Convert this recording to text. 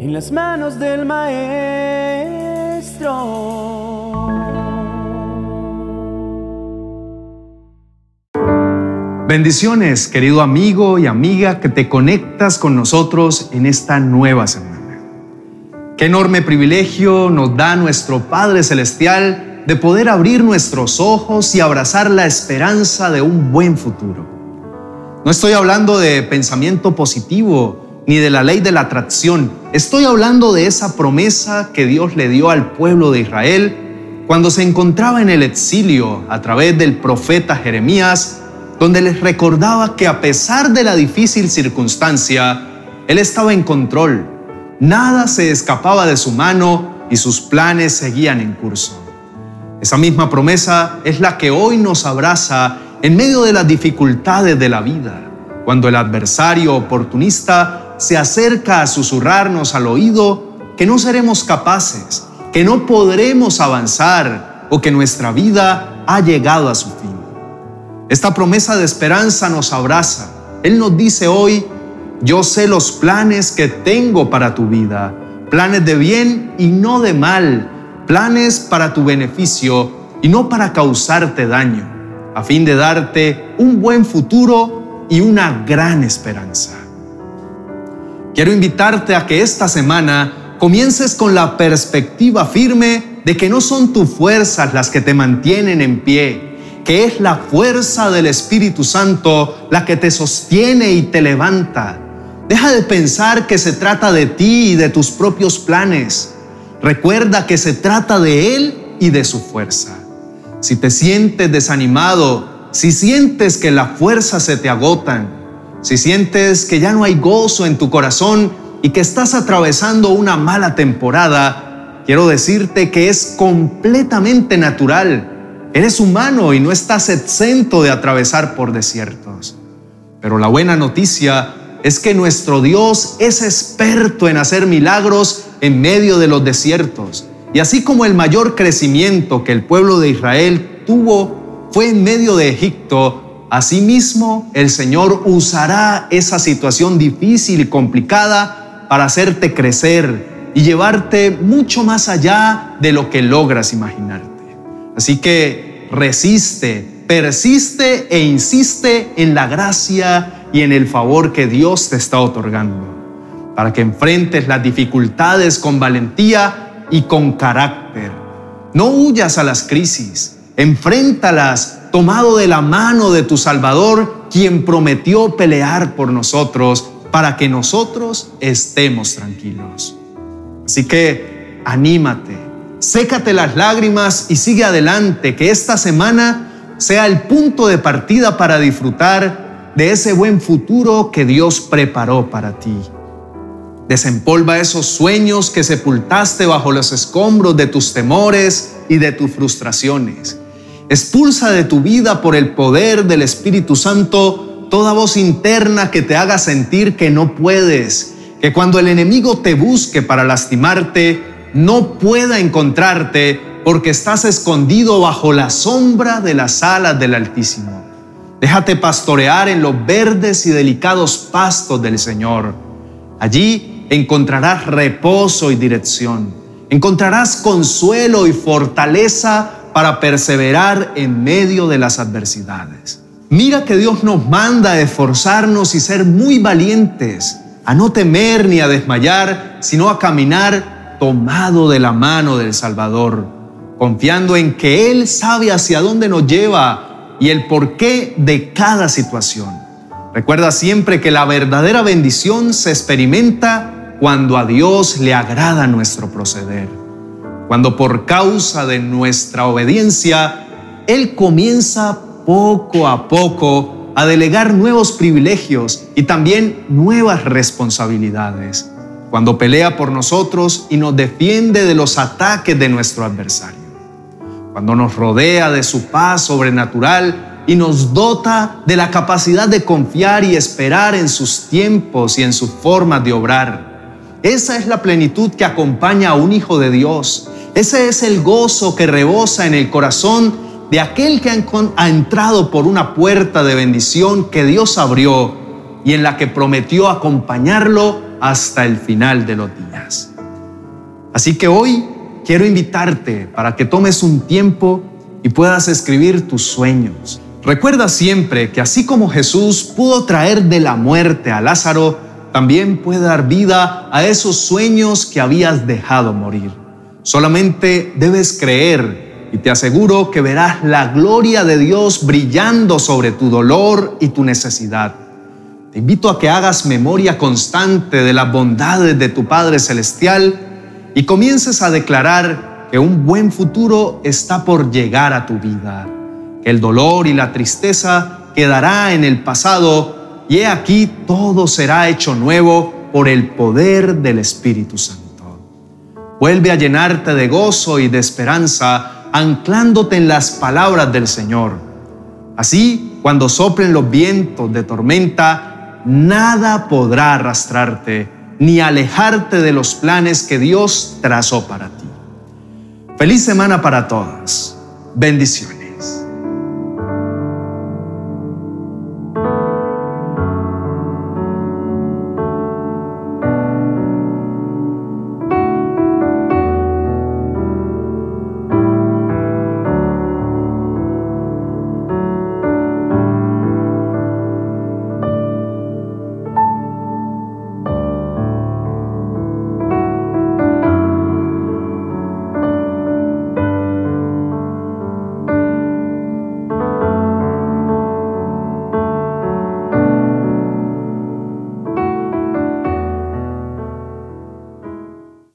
en las manos del Maestro. Bendiciones, querido amigo y amiga que te conectas con nosotros en esta nueva semana. Qué enorme privilegio nos da nuestro Padre Celestial de poder abrir nuestros ojos y abrazar la esperanza de un buen futuro. No estoy hablando de pensamiento positivo ni de la ley de la atracción. Estoy hablando de esa promesa que Dios le dio al pueblo de Israel cuando se encontraba en el exilio a través del profeta Jeremías donde les recordaba que a pesar de la difícil circunstancia, Él estaba en control. Nada se escapaba de su mano y sus planes seguían en curso. Esa misma promesa es la que hoy nos abraza en medio de las dificultades de la vida, cuando el adversario oportunista se acerca a susurrarnos al oído que no seremos capaces, que no podremos avanzar o que nuestra vida ha llegado a su fin. Esta promesa de esperanza nos abraza. Él nos dice hoy, yo sé los planes que tengo para tu vida, planes de bien y no de mal, planes para tu beneficio y no para causarte daño, a fin de darte un buen futuro y una gran esperanza. Quiero invitarte a que esta semana comiences con la perspectiva firme de que no son tus fuerzas las que te mantienen en pie, que es la fuerza del Espíritu Santo la que te sostiene y te levanta. Deja de pensar que se trata de ti y de tus propios planes. Recuerda que se trata de Él y de su fuerza. Si te sientes desanimado, si sientes que las fuerzas se te agotan, si sientes que ya no hay gozo en tu corazón y que estás atravesando una mala temporada, quiero decirte que es completamente natural Eres humano y no estás exento de atravesar por desiertos. Pero la buena noticia es que nuestro Dios es experto en hacer milagros en medio de los desiertos. Y así como el mayor crecimiento que el pueblo de Israel tuvo fue en medio de Egipto, asimismo el Señor usará esa situación difícil y complicada para hacerte crecer y llevarte mucho más allá de lo que logras imaginarte. Así que resiste, persiste e insiste en la gracia y en el favor que Dios te está otorgando, para que enfrentes las dificultades con valentía y con carácter. No huyas a las crisis, enfréntalas tomado de la mano de tu Salvador, quien prometió pelear por nosotros para que nosotros estemos tranquilos. Así que anímate sécate las lágrimas y sigue adelante, que esta semana sea el punto de partida para disfrutar de ese buen futuro que Dios preparó para ti. Desempolva esos sueños que sepultaste bajo los escombros de tus temores y de tus frustraciones. Expulsa de tu vida por el poder del Espíritu Santo toda voz interna que te haga sentir que no puedes, que cuando el enemigo te busque para lastimarte, no pueda encontrarte porque estás escondido bajo la sombra de las alas del Altísimo. Déjate pastorear en los verdes y delicados pastos del Señor. Allí encontrarás reposo y dirección. Encontrarás consuelo y fortaleza para perseverar en medio de las adversidades. Mira que Dios nos manda a esforzarnos y ser muy valientes, a no temer ni a desmayar, sino a caminar tomado de la mano del Salvador, confiando en que Él sabe hacia dónde nos lleva y el porqué de cada situación. Recuerda siempre que la verdadera bendición se experimenta cuando a Dios le agrada nuestro proceder, cuando por causa de nuestra obediencia, Él comienza poco a poco a delegar nuevos privilegios y también nuevas responsabilidades cuando pelea por nosotros y nos defiende de los ataques de nuestro adversario, cuando nos rodea de su paz sobrenatural y nos dota de la capacidad de confiar y esperar en sus tiempos y en sus formas de obrar. Esa es la plenitud que acompaña a un hijo de Dios. Ese es el gozo que rebosa en el corazón de aquel que ha entrado por una puerta de bendición que Dios abrió y en la que prometió acompañarlo hasta el final de los días. Así que hoy quiero invitarte para que tomes un tiempo y puedas escribir tus sueños. Recuerda siempre que así como Jesús pudo traer de la muerte a Lázaro, también puede dar vida a esos sueños que habías dejado morir. Solamente debes creer y te aseguro que verás la gloria de Dios brillando sobre tu dolor y tu necesidad. Te invito a que hagas memoria constante de las bondades de tu Padre Celestial y comiences a declarar que un buen futuro está por llegar a tu vida, que el dolor y la tristeza quedará en el pasado y he aquí todo será hecho nuevo por el poder del Espíritu Santo. Vuelve a llenarte de gozo y de esperanza, anclándote en las palabras del Señor. Así, cuando soplen los vientos de tormenta, nada podrá arrastrarte ni alejarte de los planes que Dios trazó para ti. Feliz semana para todas. Bendiciones.